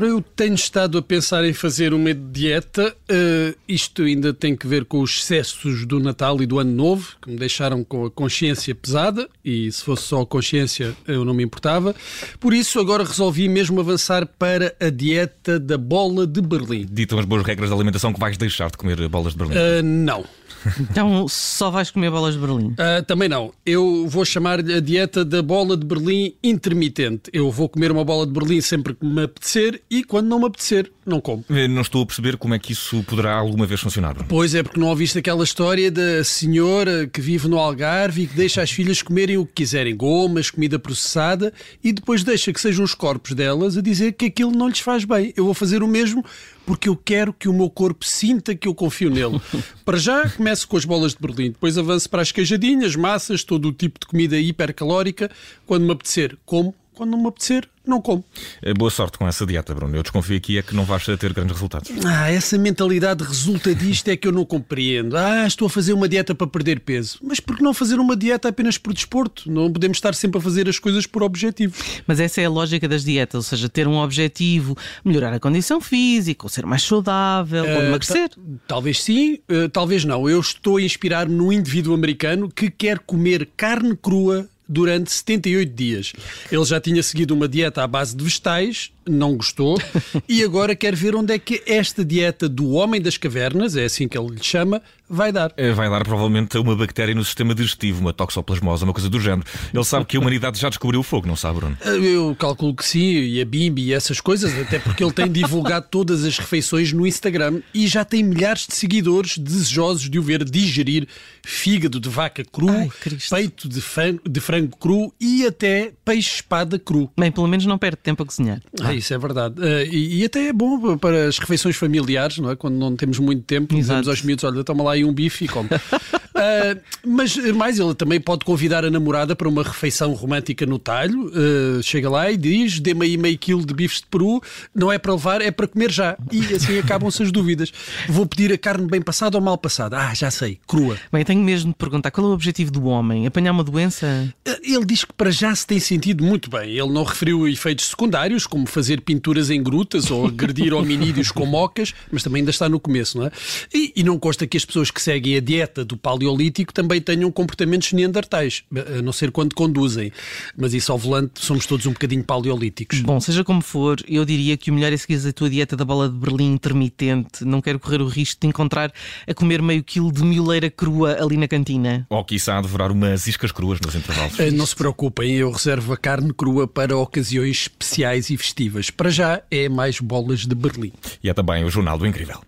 Ora, eu tenho estado a pensar em fazer uma dieta. Uh, isto ainda tem que ver com os excessos do Natal e do Ano Novo, que me deixaram com a consciência pesada, e se fosse só a consciência eu não me importava. Por isso, agora resolvi mesmo avançar para a dieta da bola de Berlim. Ditam as boas regras de alimentação que vais deixar de comer bolas de Berlim? Uh, não. Então só vais comer bolas de Berlim? Uh, também não. Eu vou chamar-lhe a dieta da bola de Berlim intermitente. Eu vou comer uma bola de Berlim sempre que me apetecer e quando não me apetecer, não como. Não estou a perceber como é que isso poderá alguma vez funcionar. Pois é, porque não ouviste aquela história da senhora que vive no Algarve e que deixa as filhas comerem o que quiserem, gomas, comida processada, e depois deixa que sejam os corpos delas a dizer que aquilo não lhes faz bem. Eu vou fazer o mesmo porque eu quero que o meu corpo sinta que eu confio nele. para já, começo com as bolas de Berlim, depois avanço para as queijadinhas, massas, todo o tipo de comida hipercalórica. Quando me apetecer, como. Quando não me apetecer, não como. Eh, boa sorte com essa dieta, Bruno. Eu desconfio aqui é que não vais ter grandes resultados. Ah, essa mentalidade resulta disto é que eu não compreendo. Ah, estou a fazer uma dieta para perder peso. Mas por que não fazer uma dieta apenas por desporto? Não podemos estar sempre a fazer as coisas por objetivo. Mas essa é a lógica das dietas, ou seja, ter um objetivo, melhorar a condição física, ou ser mais saudável, ou ah, emagrecer. Talvez sim, uh, talvez não. Eu estou a inspirar-me no indivíduo americano que quer comer carne crua durante 78 dias. Ele já tinha seguido uma dieta à base de vegetais, não gostou, e agora quer ver onde é que esta dieta do homem das cavernas, é assim que ele lhe chama, vai dar. É, vai dar provavelmente uma bactéria no sistema digestivo, uma toxoplasmose, uma coisa do género. Ele sabe que a humanidade já descobriu o fogo, não sabe, Bruno? Eu calculo que sim, e a Bimbi e essas coisas, até porque ele tem divulgado todas as refeições no Instagram e já tem milhares de seguidores desejosos de o ver digerir fígado de vaca cru, Ai, peito de frango, de frango cru e até peixe-espada cru. Bem, pelo menos não perde tempo a cozinhar. Ah, isso é verdade. Uh, e, e, até é bom para as refeições familiares, não é? Quando não temos muito tempo, Exato. dizemos aos miúdos: olha, toma lá aí um bife e come. Uh, mas mais, ele também pode convidar a namorada para uma refeição romântica no talho. Uh, chega lá e diz: dê-me aí meio quilo de bifes de peru. Não é para levar, é para comer já. E assim acabam-se as dúvidas. Vou pedir a carne bem passada ou mal passada? Ah, já sei, crua. Bem, tenho mesmo de perguntar: qual é o objetivo do homem? Apanhar uma doença? Uh, ele diz que para já se tem sentido muito bem. Ele não referiu efeitos secundários, como fazer pinturas em grutas ou agredir hominídeos com mocas, mas também ainda está no começo, não é? E, e não consta que as pessoas que seguem a dieta do paleolítico também tenham comportamentos neandertais, a não ser quando conduzem. Mas isso ao volante somos todos um bocadinho paleolíticos. Bom, seja como for, eu diria que o melhor é seguir a tua dieta da bola de Berlim intermitente. Não quero correr o risco de encontrar a comer meio quilo de mioleira crua ali na cantina. Ou quiçá a devorar umas iscas cruas nos intervalos. Eh, não se preocupem, eu reservo a carne crua para ocasiões especiais e festivas. Para já é mais bolas de Berlim. E é também o Jornal do Incrível.